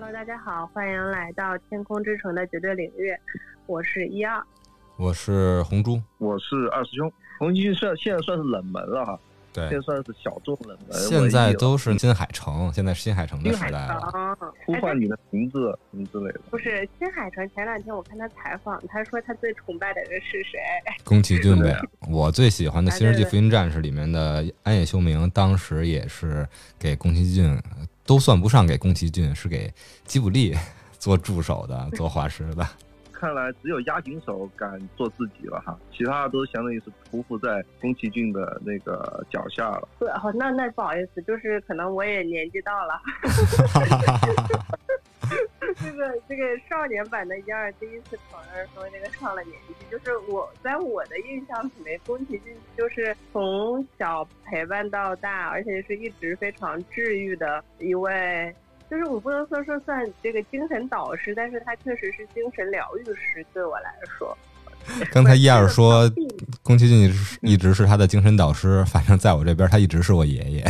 Hello，大家好，欢迎来到天空之城的绝对领域，我是一二，我是红珠，我是二师兄。红军算现在算是冷门了哈，对，现在算是小众冷门。现在都是新海诚，现在是新海诚的时代了。呼唤你的名字什么之类的。不是新海诚，前两天我看他采访，他说他最崇拜的人是谁？宫崎骏呗。我最喜欢的《新世纪福音战士》里面的安野秀明，当时也是给宫崎骏，都算不上给宫崎骏，是给吉卜力 做助手的，做画师的。看来只有押井守敢做自己了哈，其他的都相当于是匍匐在宫崎骏的那个脚下了。对，哦，那那不好意思，就是可能我也年纪到了。这个这个少年版的一二第一次承认说那个上了年纪，就是我在我的印象里面，宫崎骏就是从小陪伴到大，而且是一直非常治愈的一位。就是我不能说说算这个精神导师，但是他确实是精神疗愈师，对我来说。刚才一二说，宫崎骏一直是他的精神导师，反正在我这边，他一直是我爷爷。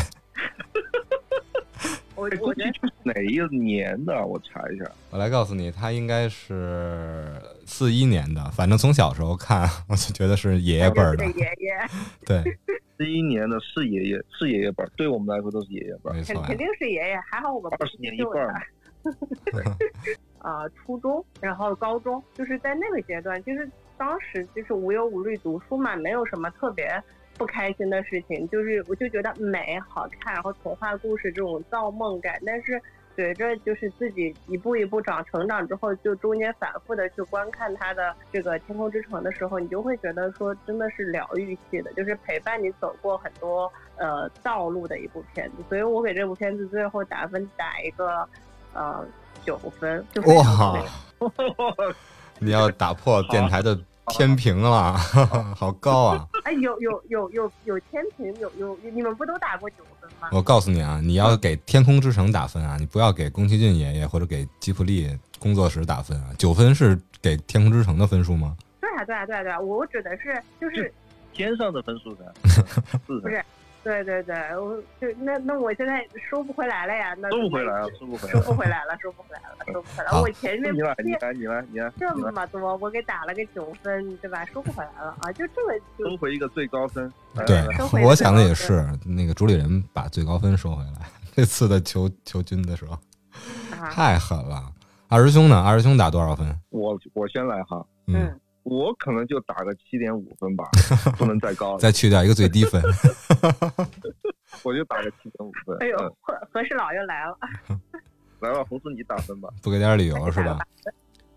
我我觉得哪一年的？我查一下。我来告诉你，他应该是四一年的。反正从小时候看，我就觉得是爷爷辈儿的。爷爷。对。四一年的是爷爷，是爷爷辈儿，对我们来说都是爷爷辈儿。没错。肯定是爷爷，还好我们二十年一辈儿。啊，初中，然后高中，就是在那个阶段，就是当时就是无忧无虑读书嘛，没有什么特别。不开心的事情就是，我就觉得美好看，然后童话故事这种造梦感。但是随着就是自己一步一步长成长之后，就中间反复的去观看他的这个《天空之城》的时候，你就会觉得说真的是疗愈系的，就是陪伴你走过很多呃道路的一部片子。所以我给这部片子最后打分打一个呃九分。哇！你要打破电台的。天平了，好高啊！哎，有有有有有天平，有有你们不都打过九分吗？我告诉你啊，你要给《天空之城》打分啊，你不要给宫崎骏爷爷或者给吉普力工作室打分啊。九分是给《天空之城》的分数吗？对啊，对啊，对啊，对啊，我指的是就是天上的分数的，不是。对对对，我就那那我现在收不回来了呀，那收不回来了，收不回来，收不回来了，收不回来了，收不回来了。我前面你来，你来，你来，你来，这么多，我给打了个九分，对吧？收不回来了啊，就这么收回一个最高分。对，我想的也是，那个主理人把最高分收回来。这次的求求军的时候，太狠了。二师兄呢？二师兄打多少分？我我先来哈，嗯。我可能就打个七点五分吧，不能再高了。再去掉一个最低分，我就打个七点五分。哎呦，和和事佬又来了，来吧，红叔你打分吧，不给点理由是吧？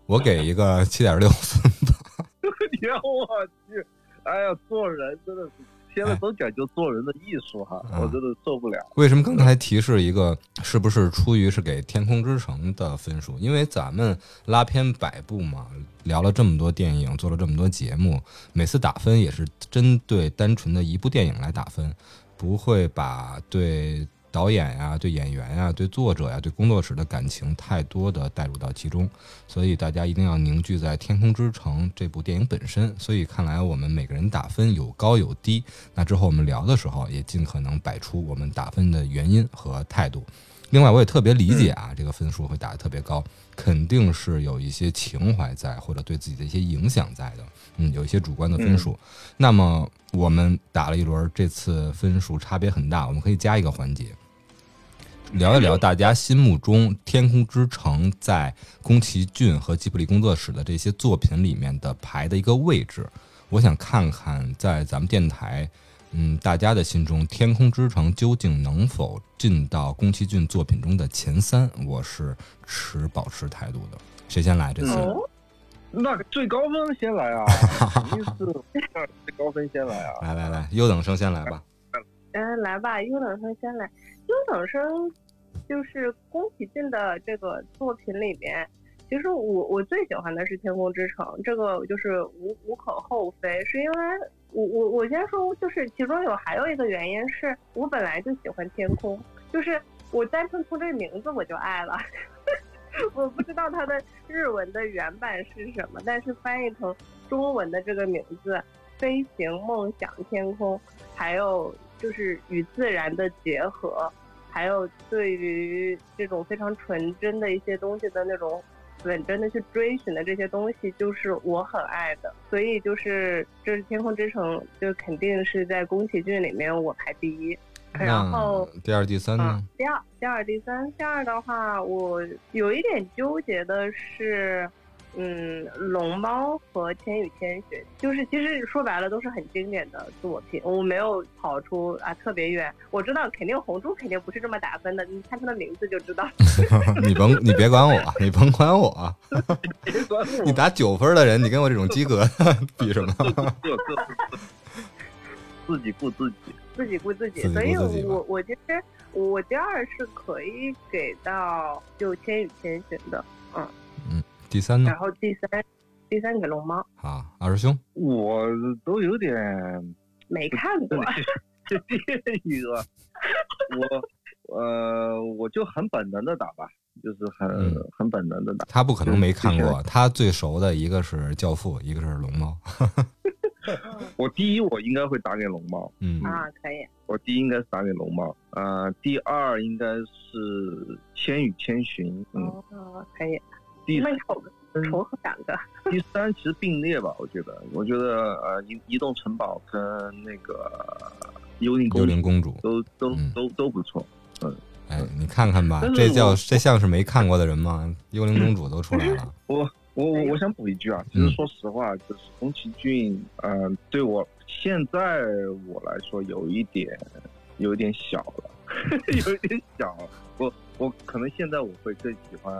我给一个七点六分吧。你我去，哎呀，做人真的是。现在都讲究做人的艺术哈，我真的受不了。为什么刚才提示一个？是不是出于是给《天空之城》的分数？因为咱们拉片百部嘛，聊了这么多电影，做了这么多节目，每次打分也是针对单纯的一部电影来打分，不会把对。导演呀，对演员呀，对作者呀，对工作室的感情太多的带入到其中，所以大家一定要凝聚在《天空之城》这部电影本身。所以看来我们每个人打分有高有低，那之后我们聊的时候也尽可能摆出我们打分的原因和态度。另外，我也特别理解啊，这个分数会打得特别高，肯定是有一些情怀在，或者对自己的一些影响在的。嗯，有一些主观的分数。那么我们打了一轮，这次分数差别很大，我们可以加一个环节。聊一聊大家心目中《天空之城》在宫崎骏和吉卜力工作室的这些作品里面的排的一个位置。我想看看在咱们电台，嗯，大家的心中，《天空之城》究竟能否进到宫崎骏作品中的前三？我是持保持态度的。谁先来这次？那个最高分先来啊！意思最高分先来啊！来来来，优等生先来吧。嗯，来吧，优等生先来。优等生。就是宫崎骏的这个作品里面，其实我我最喜欢的是《天空之城》，这个就是无无可厚非，是因为我我我先说，就是其中有还有一个原因是我本来就喜欢天空，就是我单纯从这个名字我就爱了，我不知道它的日文的原版是什么，但是翻译成中文的这个名字“飞行梦想天空”，还有就是与自然的结合。还有对于这种非常纯真的一些东西的那种本真的去追寻的这些东西，就是我很爱的。所以就是这是《天空之城》，就肯定是在宫崎骏里面我排第一。然后第二、第三呢？第二、第二、第三，第二的话，我有一点纠结的是。嗯，龙猫和千与千寻，就是其实说白了都是很经典的作品，我没有跑出啊特别远。我知道肯定红猪肯定不是这么打分的，你看它的名字就知道。你甭你别管我，你甭管我。你打九分的人，你跟我这种及格比什么？自己顾自己，自己顾自己。所以我我其实我第二是可以给到就千与千寻的，嗯。第三呢？然后第三，第三给龙猫。啊，二师兄，我都有点没看过这第一个。我呃，我就很本能的打吧，就是很很本能的打。他不可能没看过，他最熟的一个是《教父》，一个是《龙猫》。我第一，我应该会打给龙猫。嗯啊，可以。我第一应该是打给龙猫。呃，第二应该是《千与千寻》。嗯，可以。第三重合两个，第三其实并列吧，我觉得，我觉得呃，移移动城堡跟那个幽灵幽灵公主都都都都不错，嗯，哎，你看看吧，这叫这像是没看过的人吗？幽灵公主都出来了。我我我我想补一句啊，其实说实话，就是宫崎骏，嗯，对我现在我来说有一点有一点小了，有一点小，我我可能现在我会更喜欢。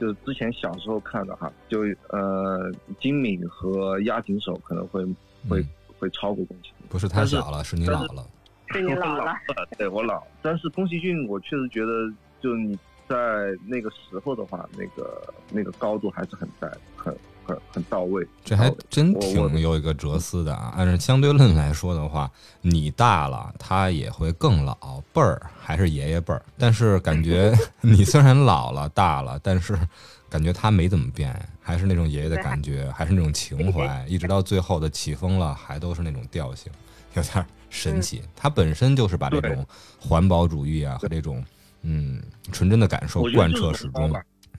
就之前小时候看的哈，就呃，金敏和押井守可能会会会超过宫崎骏，不是他小了，是你老了，是你老了，对我老，但是宫崎骏我确实觉得，就你在那个时候的话，那个那个高度还是很在，很。很很到位，这还真挺有一个哲思的啊。按照相对论来说的话，你大了，他也会更老，辈儿还是爷爷辈儿。但是感觉 你虽然老了、大了，但是感觉他没怎么变，还是那种爷爷的感觉，还是那种情怀，一直到最后的起风了，还都是那种调性，有点神奇。他本身就是把这种环保主义啊和这种嗯纯真的感受贯彻始终。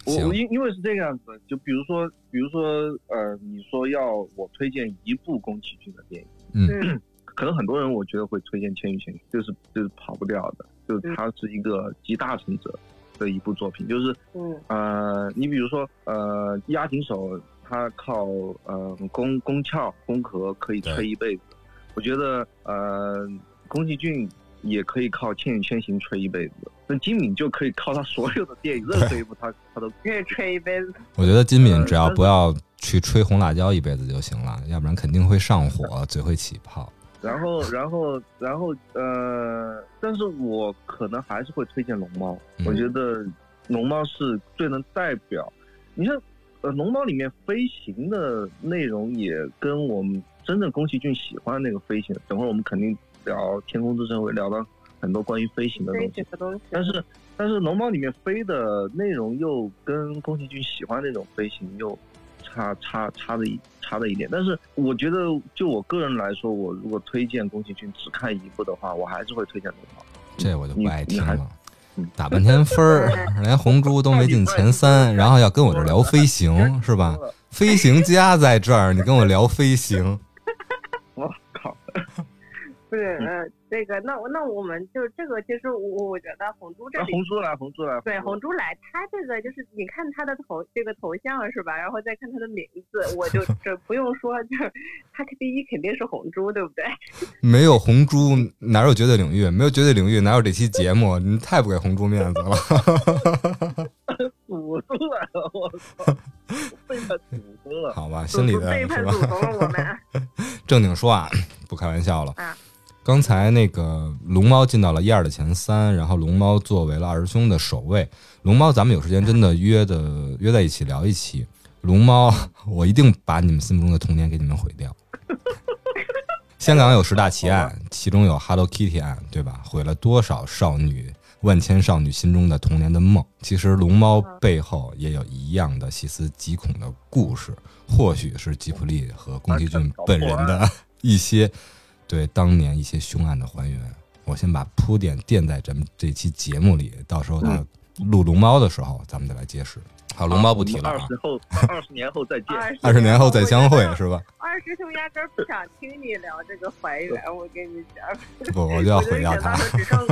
我因因为是这个样子，就比如说，比如说，呃，你说要我推荐一部宫崎骏的电影，嗯，可能很多人我觉得会推荐《千与千寻》，就是就是跑不掉的，就是它是一个集大成者的一部作品，就是，嗯，呃，你比如说，呃，押井守他靠呃宫宫壳宫壳可以吹一辈子，我觉得呃宫崎骏。也可以靠《千与千寻》吹一辈子，那金敏就可以靠他所有的电影，任何一部他他都可以吹一辈子。我觉得金敏只要不要去吹红辣椒一辈子就行了，要不然肯定会上火，嘴会起泡。然后，然后，然后，呃，但是我可能还是会推荐龙猫。我觉得龙猫是最能代表。你像，呃，龙猫里面飞行的内容也跟我们真正宫崎骏喜欢那个飞行，等会儿我们肯定。聊天空之城会聊到很多关于飞行的东西，但是但是龙猫里面飞的内容又跟宫崎骏喜欢那种飞行又差差差的一差的一点。但是我觉得就我个人来说，我如果推荐宫崎骏只看一部的话，我还是会推荐龙猫。这我就不爱听了，打半天分儿，连红猪都没进前三，然后要跟我这聊飞行是吧？飞行家在这儿，你跟我聊飞行。不是，呃，这个，那我那我们就这个，其实我我觉得红猪这里，红猪来，红猪来，对，红猪来，他这个就是你看他的头，这个头像是吧？然后再看他的名字，我就 这不用说，就是他第一肯定是红猪，对不对？没有红猪哪有绝对领域？没有绝对领域哪有这期节目？你太不给红猪面子了！祖宗来了，我操！背叛祖宗了，好吧，心里的背叛祖宗了，我们 正经说啊，不开玩笑了啊。刚才那个龙猫进到了一二的前三，然后龙猫作为了二师兄的首位。龙猫，咱们有时间真的约的约在一起聊一期。龙猫，我一定把你们心目中的童年给你们毁掉。香港有十大奇案，其中有 Hello Kitty 案，对吧？毁了多少少女、万千少女心中的童年的梦？其实龙猫背后也有一样的细思极恐的故事，或许是吉普力和宫崎骏本人的一些。对当年一些凶案的还原，我先把铺垫垫在咱们这期节目里，到时候他录龙猫的时候，咱们再来揭示。好，龙猫不提了二十后 二十年后再见，二十年后再相会是吧？二师兄压根儿不想听你聊这个还原，我跟你讲。不，我就要毁掉他。只剩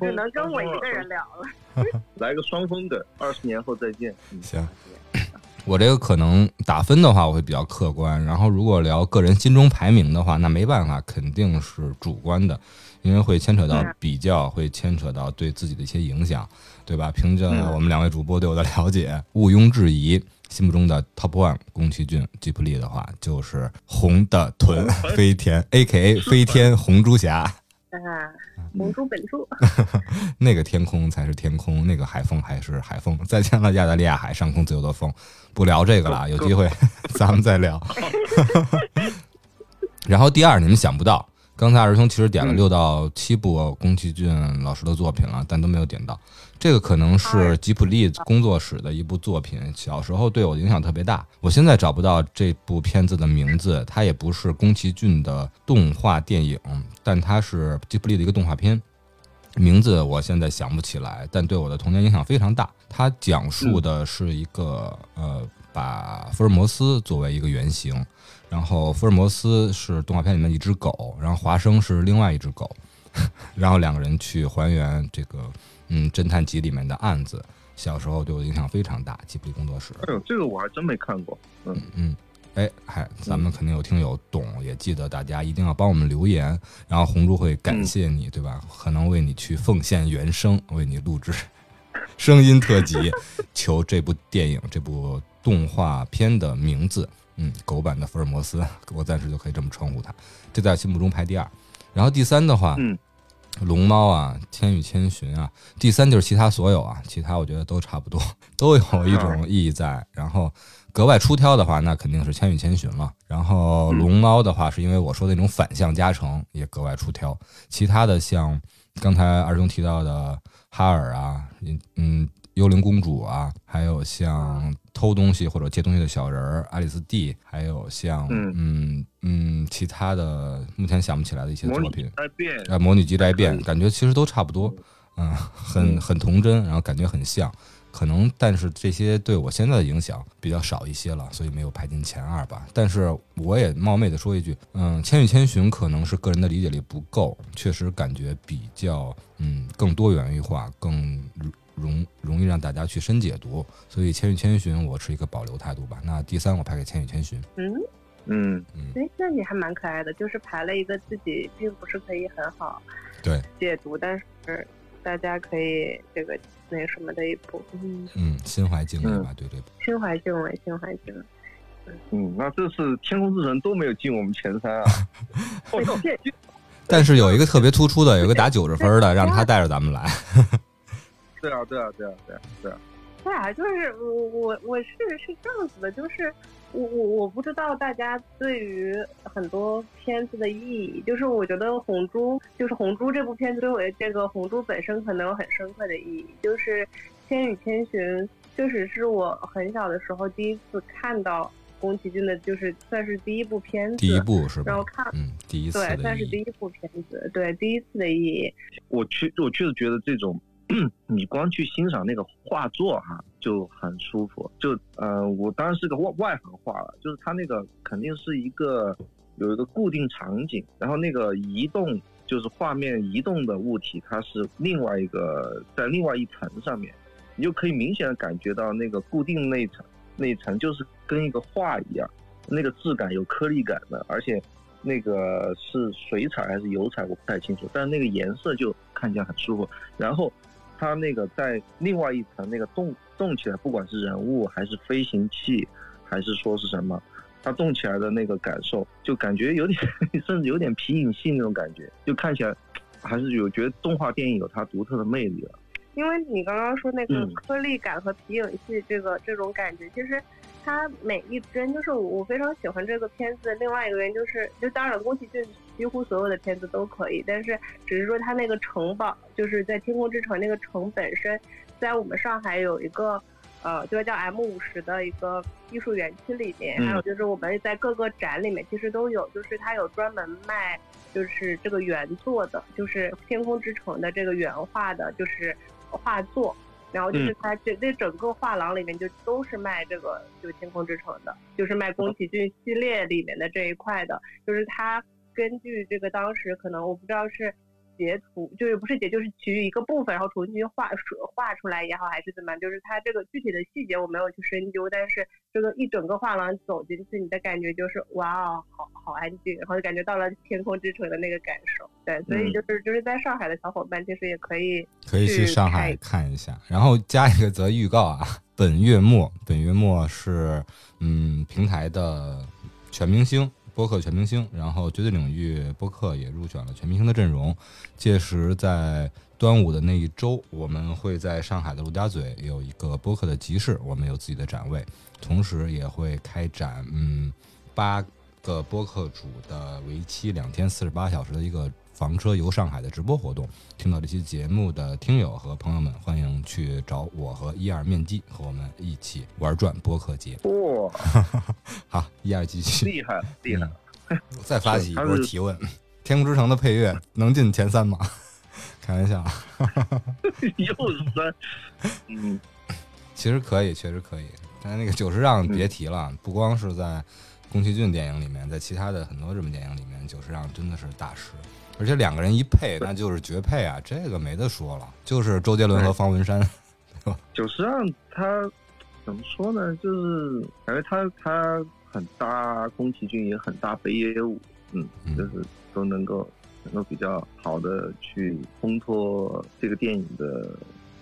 只能跟我一个人聊了。来个双峰的，二十年后再见。行。我这个可能打分的话，我会比较客观。然后如果聊个人心中排名的话，那没办法，肯定是主观的，因为会牵扯到比较，会牵扯到对自己的一些影响，对吧？凭着我们两位主播对我的了解，毋庸置疑，心目中的 Top One 宫崎骏吉卜力的话，就是红的豚飞天，A.K.A 飞天红猪侠。红猪本猪，那个天空才是天空，那个海风还是海风。再见了，亚大利亚海上空自由的风。不聊这个了，有机会 咱们再聊。然后第二，你们想不到，刚才二师兄其实点了六到七部宫崎骏老师的作品了，但都没有点到。这个可能是吉卜力工作室的一部作品，小时候对我影响特别大。我现在找不到这部片子的名字，它也不是宫崎骏的动画电影，但它是吉卜力的一个动画片，名字我现在想不起来，但对我的童年影响非常大。它讲述的是一个呃，把福尔摩斯作为一个原型，然后福尔摩斯是动画片里面一只狗，然后华生是另外一只狗，然后两个人去还原这个。嗯，侦探集里面的案子，小时候对我影响非常大。吉卜力工作室，哎呦，这个我还真没看过。嗯嗯，哎，还咱们肯定有听友懂，也记得大家一定要帮我们留言，然后红猪会感谢你，对吧？可能为你去奉献原声，为你录制声音特辑，求这部电影、这部动画片的名字。嗯，狗版的福尔摩斯，我暂时就可以这么称呼他。这在心目中排第二，然后第三的话，嗯。龙猫啊，千与千寻啊，第三就是其他所有啊，其他我觉得都差不多，都有一种意义在。然后格外出挑的话，那肯定是千与千寻了。然后龙猫的话，是因为我说的那种反向加成也格外出挑。其他的像刚才二中提到的哈尔啊，嗯嗯。幽灵公主啊，还有像偷东西或者借东西的小人儿爱丽丝 D，还有像嗯嗯其他的目前想不起来的一些作品。啊，魔女机在变，感觉其实都差不多，嗯，很很童真，然后感觉很像，可能但是这些对我现在的影响比较少一些了，所以没有排进前二吧。但是我也冒昧的说一句，嗯，千与千寻可能是个人的理解力不够，确实感觉比较嗯更多元化，更。容容易让大家去深解读，所以《千与千寻》我持一个保留态度吧。那第三我排给《千与千寻》。嗯嗯嗯，哎，那你还蛮可爱的，就是排了一个自己并不是可以很好对解读，但是大家可以这个那什么的一部。嗯嗯，心怀敬畏吧，对这部。心怀敬畏，心怀敬畏。嗯，那这次《天空之城》都没有进我们前三啊。但是有一个特别突出的，有一个打九十分的，让他带着咱们来。对啊，对啊，对啊，对啊，对啊，对啊，就是我我我是是这样子的，就是我我我不知道大家对于很多片子的意义，就是我觉得红猪就是红猪这部片子对我这个红猪本身可能有很深刻的意义，就是《千与千寻》确实是我很小的时候第一次看到宫崎骏的，就是算是第一部片子，第一部是吧？然后看，嗯，第一次对，算是第一部片子，对，第一次的意义。我确我确实觉得这种。你光去欣赏那个画作哈，就很舒服。就呃，我当然是个外外行话了，就是它那个肯定是一个有一个固定场景，然后那个移动就是画面移动的物体，它是另外一个在另外一层上面，你就可以明显的感觉到那个固定那一层那一层就是跟一个画一样，那个质感有颗粒感的，而且那个是水彩还是油彩我不太清楚，但是那个颜色就看起来很舒服，然后。它那个在另外一层那个动动起来，不管是人物还是飞行器，还是说是什么，它动起来的那个感受，就感觉有点，甚至有点皮影戏那种感觉，就看起来还是有觉得动画电影有它独特的魅力了。因为你刚刚说那个颗粒感和皮影戏这个这种感觉，其实。它每一帧就是我我非常喜欢这个片子。另外一个原因就是，就当然宫崎骏几乎所有的片子都可以，但是只是说它那个城堡，就是在天空之城那个城本身，在我们上海有一个呃，就是叫 M 五十的一个艺术园区里面，还有就是我们在各个展里面其实都有，就是它有专门卖就是这个原作的，就是《天空之城》的这个原画的，就是画作。然后就是它这这整个画廊里面就都是卖这个就天空之城的，就是卖宫崎骏系列里面的这一块的，就是他根据这个当时可能我不知道是。截图就是不是截，就是取一个部分，然后重新画画出来也好，还是怎么样？就是它这个具体的细节我没有去深究，但是这个一整个画廊走进去，你的感觉就是哇哦，好好安静，然后就感觉到了天空之城的那个感受。对，所以就是就是在上海的小伙伴其实也可以可以去上海看一下，然后加一个则预告啊，本月末本月末是嗯平台的全明星。播客全明星，然后绝对领域播客也入选了全明星的阵容。届时在端午的那一周，我们会在上海的陆家嘴有一个播客的集市，我们有自己的展位，同时也会开展嗯八个播客主的为期两天四十八小时的一个。房车游上海的直播活动，听到这期节目的听友和朋友们，欢迎去找我和一二面基，和我们一起玩转播客节。哇，好，一二继续，厉害厉害！再发起一波提问：《天空之城》的配乐能进前三吗？开玩笑，又三，嗯，其实可以，确实可以。但那个九十让别提了，不光是在宫崎骏电影里面，在其他的很多日本电影里面，久石让真的是大师。而且两个人一配，那就是绝配啊！这个没得说了，就是周杰伦和方文山，对吧？久 石让他怎么说呢？就是感觉他他很搭宫崎骏，也很搭北野武，嗯，就是都能够能够比较好的去烘托这个电影的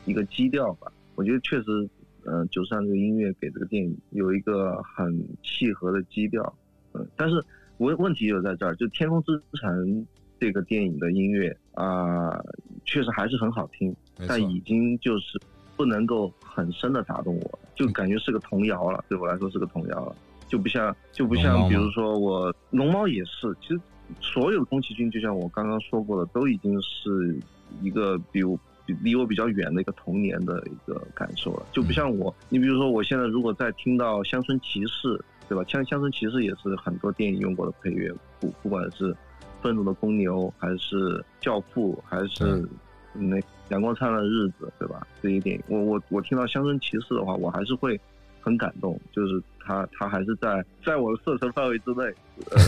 一个基调吧。我觉得确实，嗯，九三这个音乐给这个电影有一个很契合的基调，嗯，但是问问题就在这儿，就《天空之城》。这个电影的音乐啊，确实还是很好听，但已经就是不能够很深的打动我，就感觉是个童谣了。对我来说是个童谣了，就不像就不像，比如说我龙猫也是，其实所有宫崎骏，就像我刚刚说过的，都已经是一个比我离我比较远的一个童年的一个感受了，就不像我，你比如说我现在如果在听到《乡村骑士》，对吧？像《乡村骑士》也是很多电影用过的配乐，不不管是。愤怒的公牛，还是教父，还是那阳光灿烂的日子，对吧？这些电影，我我我听到乡村骑士的话，我还是会很感动，就是他他还是在在我的射程范围之内。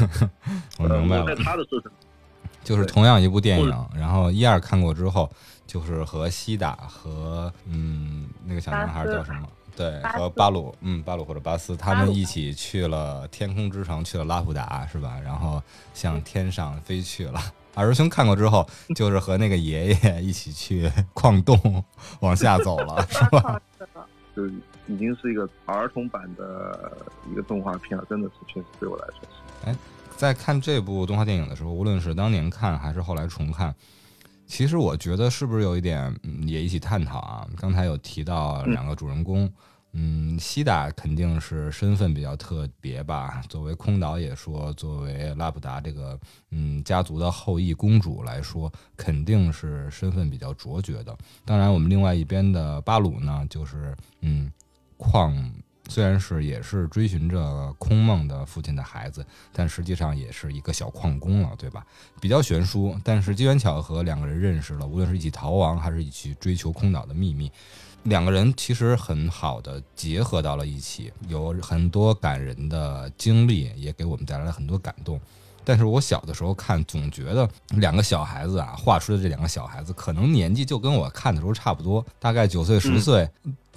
我明白了，在他的射程，就是同样一部电影，然后一二看过之后，就是和西达和嗯那个小男孩叫什么？对，和巴鲁，嗯，巴鲁或者巴斯，他们一起去了天空之城，去了拉普达，是吧？然后向天上飞去了。二师兄看过之后，就是和那个爷爷一起去矿洞往下走了，是吧？就已经是一个儿童版的一个动画片了，真的是，确实对我来说是。哎，在看这部动画电影的时候，无论是当年看还是后来重看。其实我觉得是不是有一点也一起探讨啊？刚才有提到两个主人公，嗯，西达肯定是身份比较特别吧。作为空岛也说，作为拉普达这个嗯家族的后裔公主来说，肯定是身份比较卓绝的。当然，我们另外一边的巴鲁呢，就是嗯矿。虽然是也是追寻着空梦的父亲的孩子，但实际上也是一个小矿工了，对吧？比较悬殊，但是机缘巧合，两个人认识了，无论是一起逃亡，还是一起追求空岛的秘密，两个人其实很好的结合到了一起，有很多感人的经历，也给我们带来了很多感动。但是我小的时候看，总觉得两个小孩子啊，画出的这两个小孩子，可能年纪就跟我看的时候差不多，大概九岁十岁，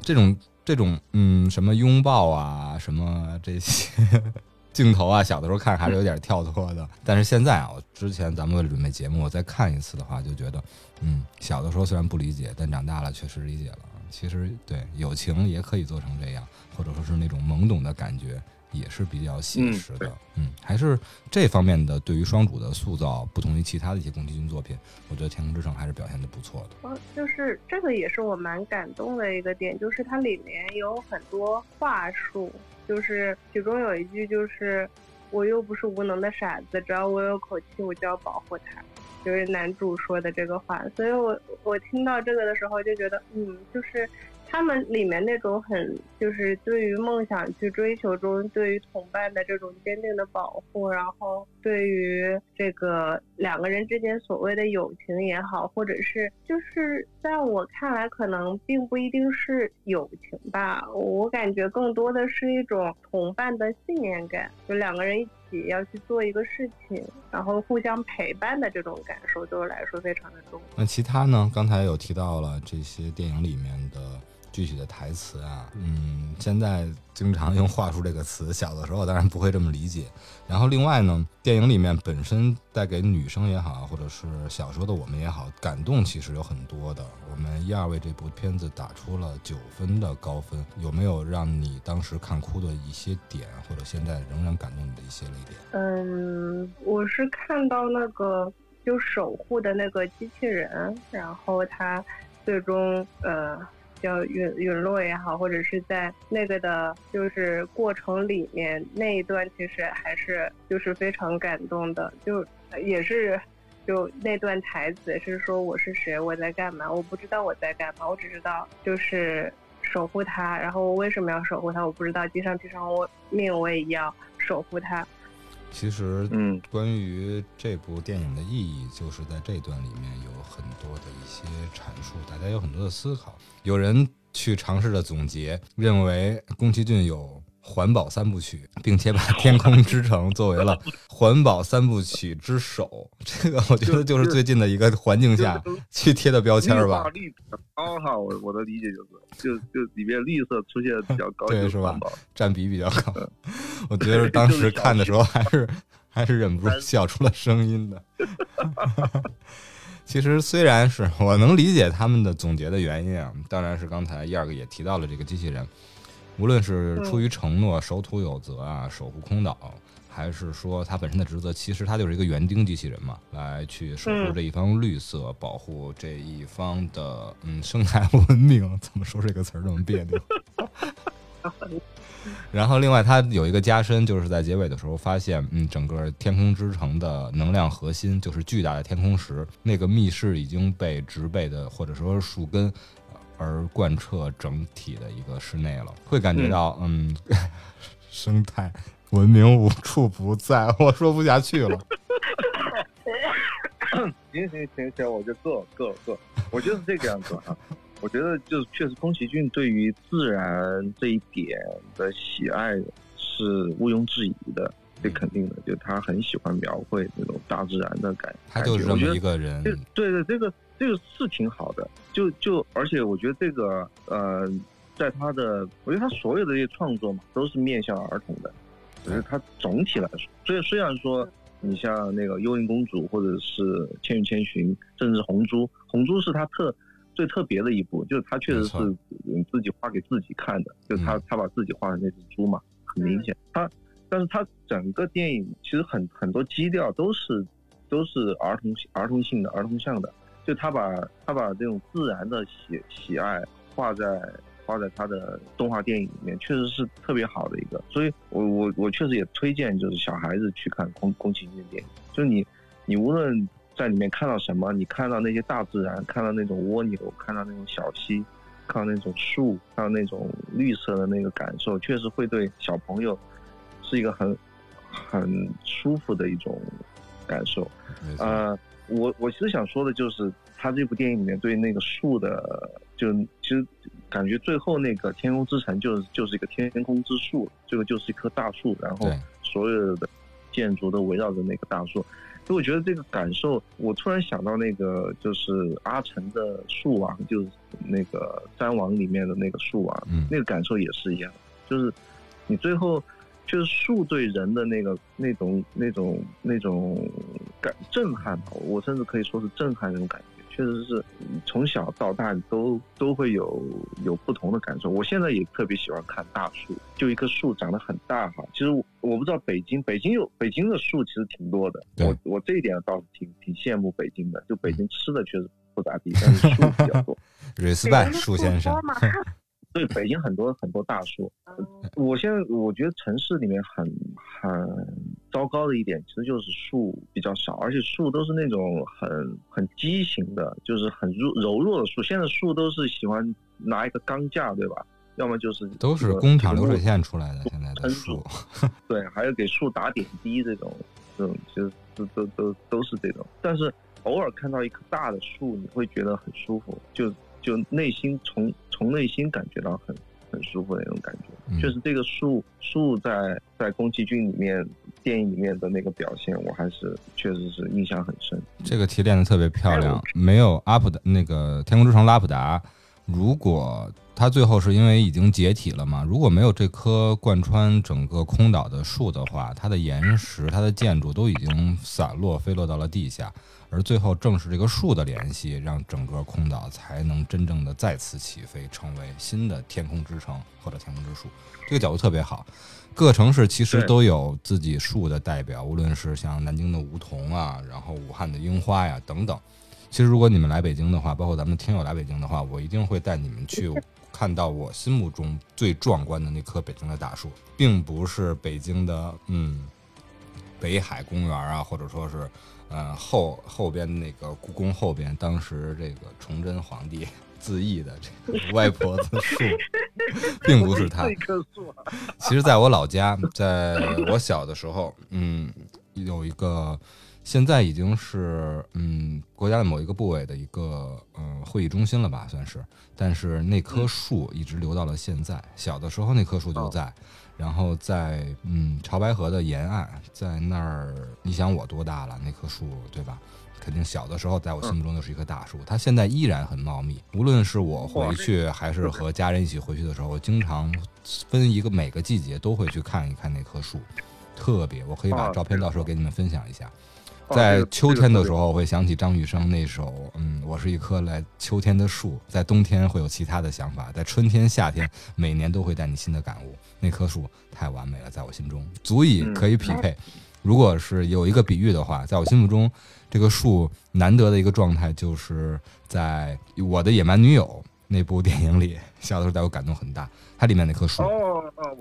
这种。这种嗯，什么拥抱啊，什么这些 镜头啊，小的时候看还是有点跳脱的。但是现在啊，我之前咱们为了准备节目，我再看一次的话，就觉得，嗯，小的时候虽然不理解，但长大了确实理解了。其实对友情也可以做成这样，或者说是那种懵懂的感觉。也是比较写实的，嗯，还是这方面的对于双主的塑造，不同于其他的一些宫崎骏作品，我觉得《天空之城》还是表现的不错的。嗯，就是这个也是我蛮感动的一个点，就是它里面有很多话术，就是其中有一句就是“我又不是无能的傻子，只要我有口气，我就要保护他”，就是男主说的这个话。所以我我听到这个的时候就觉得，嗯，就是。他们里面那种很就是对于梦想去追求中，对于同伴的这种坚定的保护，然后对于这个两个人之间所谓的友情也好，或者是就是在我看来，可能并不一定是友情吧，我感觉更多的是一种同伴的信念感，就两个人一起要去做一个事情，然后互相陪伴的这种感受，对我来说非常的重。那其他呢？刚才有提到了这些电影里面的。具体的台词啊，嗯，现在经常用“话术”这个词，小的时候当然不会这么理解。然后另外呢，电影里面本身带给女生也好，或者是小时候的我们也好，感动其实有很多的。我们一二为这部片子打出了九分的高分，有没有让你当时看哭的一些点，或者现在仍然感动你的一些泪点？嗯，我是看到那个就守护的那个机器人，然后他最终呃。叫陨陨落也好，或者是在那个的，就是过程里面那一段，其实还是就是非常感动的，就也是就那段台词是说我是谁，我在干嘛，我不知道我在干嘛，我只知道就是守护他，然后我为什么要守护他，我不知道，地上地上我命我也要守护他。其实，嗯，关于这部电影的意义，就是在这段里面有很多的一些阐述，大家有很多的思考。有人去尝试着总结，认为宫崎骏有。环保三部曲，并且把《天空之城》作为了 环保三部曲之首，这个我觉得就是最近的一个环境下去贴的标签吧。绿高哈，我我的理解就是，就就里面绿色出现的比较高，对是吧？占比比较高。我觉得当时看的时候还是还是忍不住笑出了声音的。其实虽然是我能理解他们的总结的原因啊，当然是刚才一二个也提到了这个机器人。无论是出于承诺守土有责啊，守护空岛，还是说它本身的职责，其实它就是一个园丁机器人嘛，来去守护这一方绿色，保护这一方的嗯生态文明。怎么说这个词儿这么别扭？然后另外它有一个加深，就是在结尾的时候发现，嗯，整个天空之城的能量核心就是巨大的天空石，那个密室已经被植被的或者说树根。而贯彻整体的一个室内了，会感觉到嗯，生态文明无处不在。我说不下去了。行行行行，我就够够够，我就是这个样子啊。我觉得就是确实，宫崎骏对于自然这一点的喜爱是毋庸置疑的，这肯定的。就他很喜欢描绘那种大自然的感，他就是这么一个人。对对，这个。这个是挺好的，就就而且我觉得这个呃，在他的，我觉得他所有的这些创作嘛，都是面向儿童的。只是他总体来说，所以虽然说你像那个《幽灵公主》或者是《千与千寻》，甚至《红猪》，《红猪》是他特最特别的一部，就是他确实是自己画给自己看的，就他他把自己画的那只猪嘛，很明显。他，但是他整个电影其实很很多基调都是都是儿童儿童性的儿童向的。就他把他把这种自然的喜喜爱画在画在他的动画电影里面，确实是特别好的一个。所以，我我我确实也推荐，就是小孩子去看宫宫崎骏的电影。就你你无论在里面看到什么，你看到那些大自然，看到那种蜗牛，看到那种小溪，看到那种树，看到那种绿色的那个感受，确实会对小朋友是一个很很舒服的一种感受。呃。我我其实想说的就是，他这部电影里面对那个树的，就其实感觉最后那个天空之城就是就是一个天空之树，这个就是一棵大树，然后所有的建筑都围绕着那个大树，所以我觉得这个感受，我突然想到那个就是阿城的树王，就是那个三王里面的那个树王，那个感受也是一样，就是你最后。就是树对人的那个那种那种那种感震撼吧，我甚至可以说是震撼那种感觉，确实是从小到大都都会有有不同的感受。我现在也特别喜欢看大树，就一棵树长得很大哈。其实我不知道北京，北京有北京的树其实挺多的，我我这一点倒是挺挺羡慕北京的。就北京吃的确实不咋地，但是树比较多。瑞斯拜树先生。对，北京很多很多大树。我现在我觉得城市里面很很糟糕的一点其实就是树比较少，而且树都是那种很很畸形的，就是很柔柔弱的树。现在树都是喜欢拿一个钢架，对吧？要么就是都是工厂流水线出来的。现在的树，对，还有给树打点滴这种，这种其实都都都都是这种。但是偶尔看到一棵大的树，你会觉得很舒服，就就内心从从内心感觉到很很舒服的那种感觉。就是这个树树在在宫崎骏里面电影里面的那个表现，我还是确实是印象很深。这个提炼的特别漂亮，没有阿普的那个天空之城拉普达，如果。它最后是因为已经解体了嘛？如果没有这棵贯穿整个空岛的树的话，它的岩石、它的建筑都已经散落飞落到了地下。而最后正是这个树的联系，让整个空岛才能真正的再次起飞，成为新的天空之城或者天空之树。这个角度特别好。各城市其实都有自己树的代表，无论是像南京的梧桐啊，然后武汉的樱花呀等等。其实如果你们来北京的话，包括咱们听友来北京的话，我一定会带你们去。看到我心目中最壮观的那棵北京的大树，并不是北京的嗯北海公园啊，或者说是呃后后边那个故宫后边，当时这个崇祯皇帝 自缢的这个外婆子树，并不是它。其实，在我老家，在我小的时候，嗯，有一个。现在已经是嗯国家的某一个部委的一个嗯会议中心了吧，算是。但是那棵树一直留到了现在。小的时候那棵树就在，然后在嗯潮白河的沿岸，在那儿，你想我多大了？那棵树对吧？肯定小的时候在我心目中就是一棵大树。它现在依然很茂密。无论是我回去还是和家人一起回去的时候，我经常分一个每个季节都会去看一看那棵树，特别。我可以把照片到时候给你们分享一下。在秋天的时候，我会想起张雨生那首《嗯，我是一棵来秋天的树》。在冬天会有其他的想法，在春天、夏天，每年都会带你新的感悟。那棵树太完美了，在我心中足以可以匹配。如果是有一个比喻的话，在我心目中，这个树难得的一个状态，就是在《我的野蛮女友》那部电影里，小的时候带我感动很大。它里面那棵树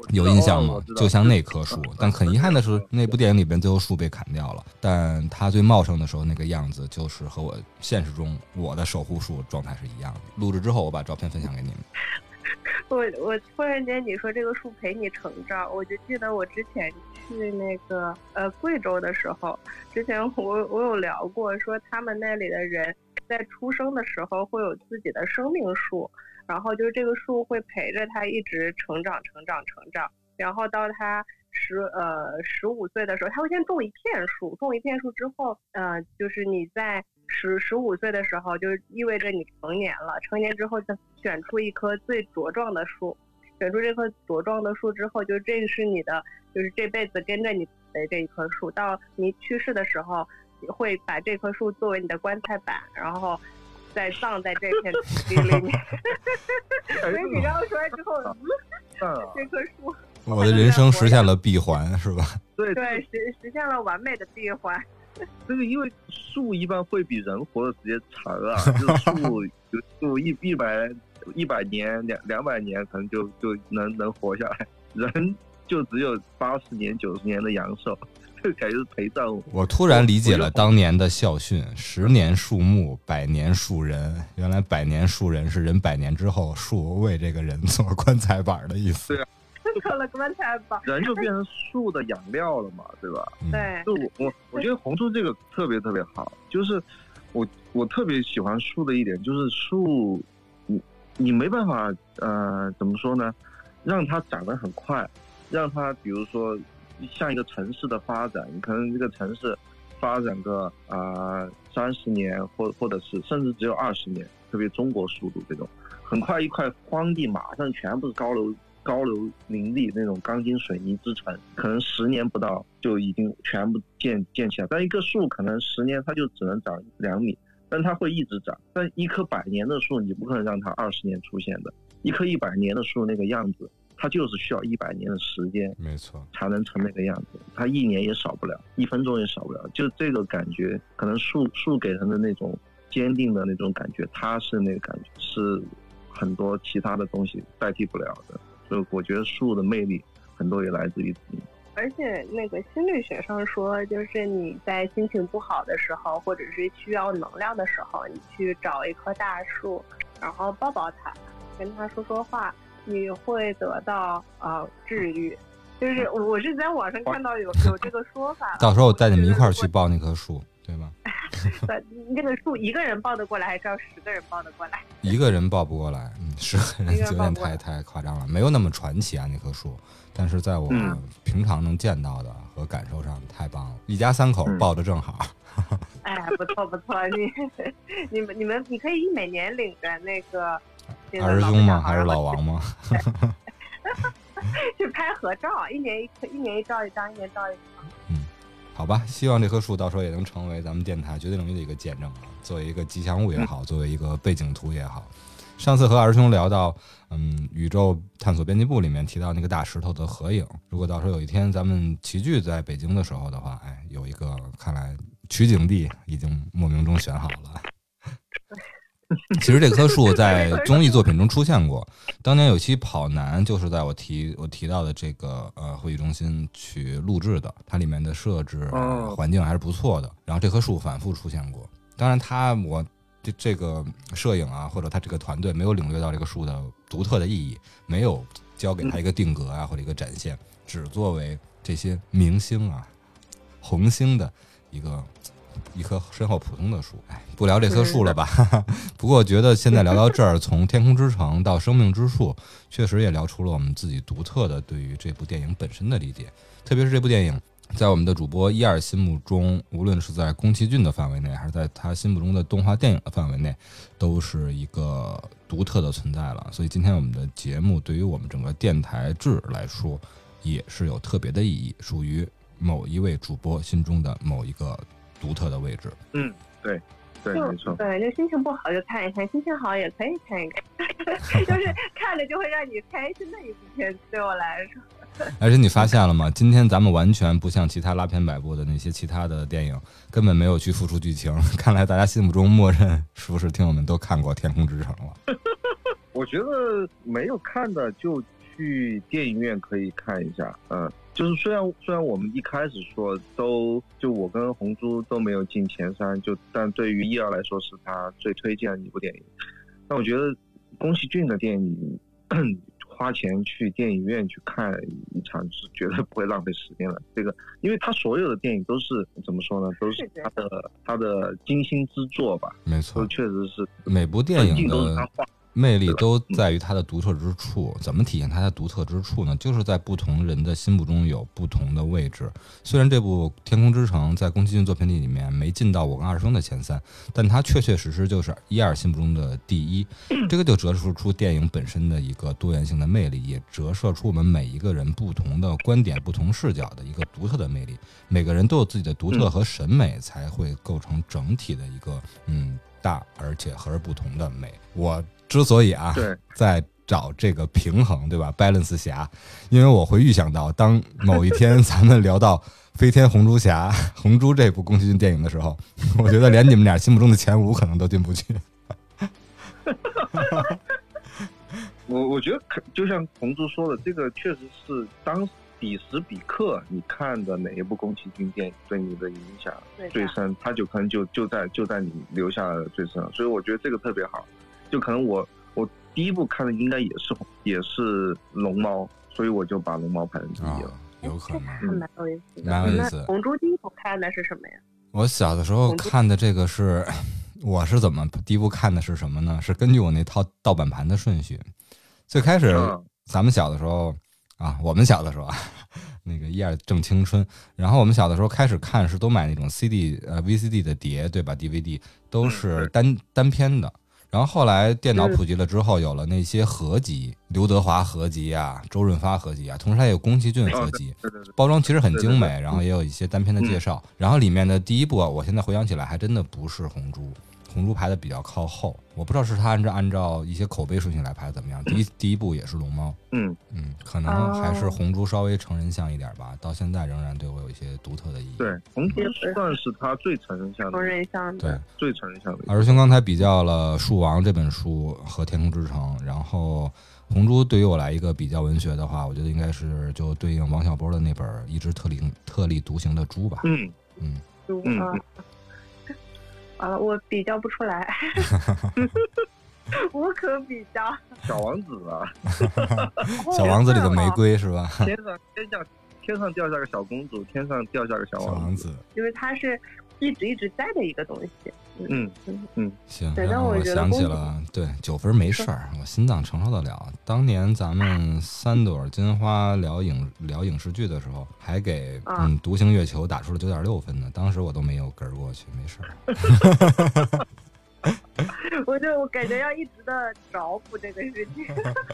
有印象吗？就像那棵树，但很遗憾的是，那部电影里边最后树被砍掉了。但它最茂盛的时候那个样子，就是和我现实中我的守护树状态是一样的。录制之后，我把照片分享给你们。我我突然间你说这个树陪你成长，我就记得我之前去那个呃贵州的时候，之前我我有聊过，说他们那里的人在出生的时候会有自己的生命树。然后就是这个树会陪着他一直成长、成长、成长，然后到他十呃十五岁的时候，他会先种一片树，种一片树之后，呃，就是你在十十五岁的时候，就意味着你成年了。成年之后再选出一棵最茁壮的树，选出这棵茁壮的树之后，就这是你的，就是这辈子跟着你的这一棵树，到你去世的时候，会把这棵树作为你的棺材板，然后。再葬在这片土地里面，所以你刚刚说完之后，这棵树，我的人生实现了闭环，是吧？对对，实实现了完美的闭环。这个因为树一般会比人活的时间长啊，就树树一一百一百年两两百年可能就就能能活下来，人就只有八十年九十年的阳寿。这感觉是陪葬我。我突然理解了当年的校训：十年树木，百年树人。原来百年树人是人百年之后，树为这个人做棺材板的意思。对啊，做了棺材板，人就变成树的养料了嘛，对吧？对。就我我我觉得红树这个特别特别好，就是我我特别喜欢树的一点就是树，你你没办法呃怎么说呢，让它长得很快，让它比如说。像一个城市的发展，你可能这个城市发展个啊三十年，或或者是甚至只有二十年，特别中国速度这种，很快一块荒地马上全部是高楼高楼林立那种钢筋水泥之城，可能十年不到就已经全部建建起来。但一棵树可能十年它就只能长两米，但它会一直长。但一棵百年的树你不可能让它二十年出现的，一棵一百年的树那个样子。它就是需要一百年的时间，没错，才能成那个样子。它一年也少不了，一分钟也少不了。就这个感觉，可能树树给人的那种坚定的那种感觉，它是那个感觉，是很多其他的东西代替不了的。所以我觉得树的魅力很多也来自于而且那个心理学上说，就是你在心情不好的时候，或者是需要能量的时候，你去找一棵大树，然后抱抱它，跟它说说话，你会得到呃治愈。就是我是在网上看到有 有这个说法，到时候我带你们一块儿去抱那棵树，对吗？对？那个树一个人抱得过来，还是要十个人抱得过来？一个人抱不过来，嗯，十个人有点太太夸张了，没有那么传奇啊那棵树。但是在我平常能见到的和感受上，太棒了，一家三口抱的正好。哎，不错不错，你 你们你们你可以每年领着那个二师兄吗？还是老王吗？去拍合照，一年一一年一照一张，一年照一张。嗯，好吧，希望这棵树到时候也能成为咱们电台绝对领域的一个见证啊，作为一个吉祥物也好，作为一个背景图也好。上次和二师兄聊到，嗯，宇宙探索编辑部里面提到那个大石头的合影。如果到时候有一天咱们齐聚在北京的时候的话，哎，有一个看来取景地已经莫名中选好了。其实这棵树在综艺作品中出现过，当年有期跑男就是在我提我提到的这个呃会议中心去录制的，它里面的设置环境还是不错的。然后这棵树反复出现过，当然它我。这这个摄影啊，或者他这个团队没有领略到这个树的独特的意义，没有交给他一个定格啊，或者一个展现，只作为这些明星啊、红星的一个一棵身后普通的树。哎，不聊这棵树了吧？不过我觉得现在聊到这儿，从天空之城到生命之树，确实也聊出了我们自己独特的对于这部电影本身的理解，特别是这部电影。在我们的主播一二心目中，无论是在宫崎骏的范围内，还是在他心目中的动画电影的范围内，都是一个独特的存在了。所以今天我们的节目对于我们整个电台制来说，也是有特别的意义，属于某一位主播心中的某一个独特的位置。嗯，对，对，没错。对，就心情不好就看一看，心情好也可以看一看，就是看着就会让你开心的一部片子，对我来说。而且你发现了吗？今天咱们完全不像其他拉片百部的那些其他的电影，根本没有去付出剧情。看来大家心目中默认是不是听友们都看过《天空之城》了？我觉得没有看的就去电影院可以看一下。嗯，就是虽然虽然我们一开始说都就我跟红珠都没有进前三，就但对于一儿来说是他最推荐的一部电影。但我觉得宫崎骏的电影。花钱去电影院去看一场是绝对不会浪费时间的。这个，因为他所有的电影都是怎么说呢？都是他的他的精心之作吧？没错，确实是每部电影的。魅力都在于它的独特之处。怎么体现它的独特之处呢？就是在不同人的心目中有不同的位置。虽然这部《天空之城》在宫崎骏作品里里面没进到我跟二生的前三，但它确确实实就是一二心目中的第一。这个就折射出电影本身的一个多元性的魅力，也折射出我们每一个人不同的观点、不同视角的一个独特的魅力。每个人都有自己的独特和审美，才会构成整体的一个嗯大而且和而不同的美。我。之所以啊，在找这个平衡，对吧？balance 侠，因为我会预想到，当某一天咱们聊到《飞天红猪侠》《红猪》这部宫崎骏电影的时候，我觉得连你们俩心目中的前五可能都进不去。我我觉得可，就像红猪说的，这个确实是当彼时彼刻你看的哪一部宫崎骏电影对你的影响最深，他就可能就就在就在你留下最深，所以我觉得这个特别好。就可能我我第一部看的应该也是也是龙猫，所以我就把龙猫排成第一了。有可能，蛮有意思，蛮有意思。红猪第一部看的是什么呀？我小的时候看的这个是，我是怎么第一部看的是什么呢？是根据我那套盗版盘的顺序。最开始咱们小的时候啊，我们小的时候啊，那个一二正青春，然后我们小的时候开始看是都买那种 CD 呃 VCD 的碟，对吧？DVD 都是单单片的。然后后来电脑普及了之后，有了那些合集，刘德华合集啊，周润发合集啊，同时还有宫崎骏合集，包装其实很精美，然后也有一些单片的介绍。然后里面的第一部，我现在回想起来还真的不是《红猪》，红猪排的比较靠后，我不知道是他按照按照一些口碑顺序来排怎么样。第一第一部也是龙猫，嗯嗯，可能还是红猪稍微成人像一点吧，到现在仍然对我有一些独特的意义。对，红猪算是他最成人像的，成人像对最成人像的。二师兄刚才比较了《树王》这本书和《天空之城》，然后红猪对于我来一个比较文学的话，我觉得应该是就对应王小波的那本《一只特立特立独行的猪》吧。嗯嗯猪啊。完了，我比较不出来，无可比较。小王子啊，小王子里的玫瑰是吧？天上掉下个小公主，天上掉下个小王子，因为它是一直一直在的一个东西。嗯嗯嗯，行。然后我想起了，对九分没事儿，我心脏承受得了。当年咱们三朵金花聊影聊影视剧的时候，还给嗯《独行月球》打出了九点六分呢。当时我都没有跟过去，没事儿。我就我感觉要一直的找补这个事情。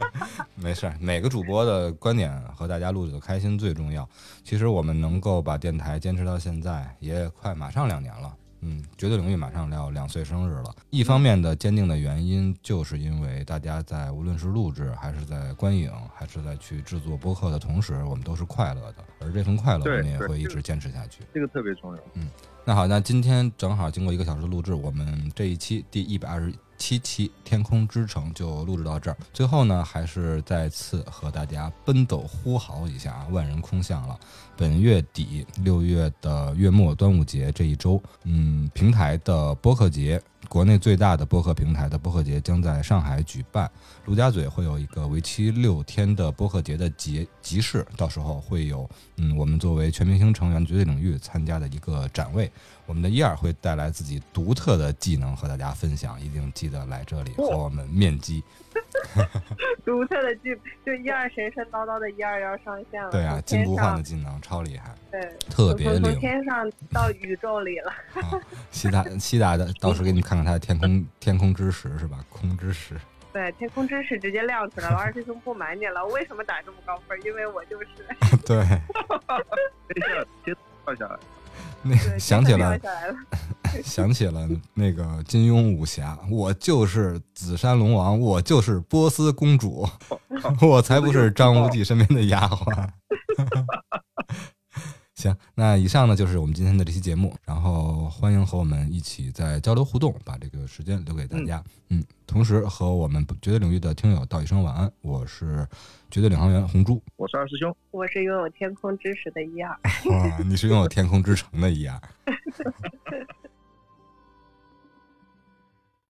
没事，每个主播的观点和大家录的开心最重要。其实我们能够把电台坚持到现在，也快马上两年了。嗯，绝对领域马上要两岁生日了。一方面的坚定的原因，就是因为大家在无论是录制，还是在观影，还是在去制作播客的同时，我们都是快乐的。而这份快乐，我们也会一直坚持下去。这个特别重要。嗯，那好，那今天正好经过一个小时的录制，我们这一期第一百二十七期《天空之城》就录制到这儿。最后呢，还是再次和大家奔走呼号一下啊，万人空巷了。本月底六月的月末端午节这一周，嗯，平台的播客节，国内最大的播客平台的播客节将在上海举办。陆家嘴会有一个为期六天的播客节的集集市，到时候会有嗯，我们作为全明星成员绝对领域参加的一个展位。我们的伊尔会带来自己独特的技能和大家分享，一定记得来这里和我们面基。独特的技，就一二神神叨叨的一二要上线了。对啊，金不换的技能超厉害。对，特别灵。从天上到宇宙里了。西达 西达的，到时候给你们看看他的天空天空之石是吧？空之石。对，天空之石直接亮出来了。二师兄不瞒你了，为什么打这么高分？因为我就是。对。等一下，天掉下来。那 想起了，想起了那个金庸武侠，我就是紫山龙王，我就是波斯公主，我才不是张无忌身边的丫鬟。行，那以上呢就是我们今天的这期节目，然后欢迎和我们一起在交流互动，把这个时间留给大家。嗯，同时和我们绝对领域的听友道一声晚安。我是绝对领航员红珠，我是二师兄，我是拥有天空知识的一二。哇，你是拥有天空之城的一二。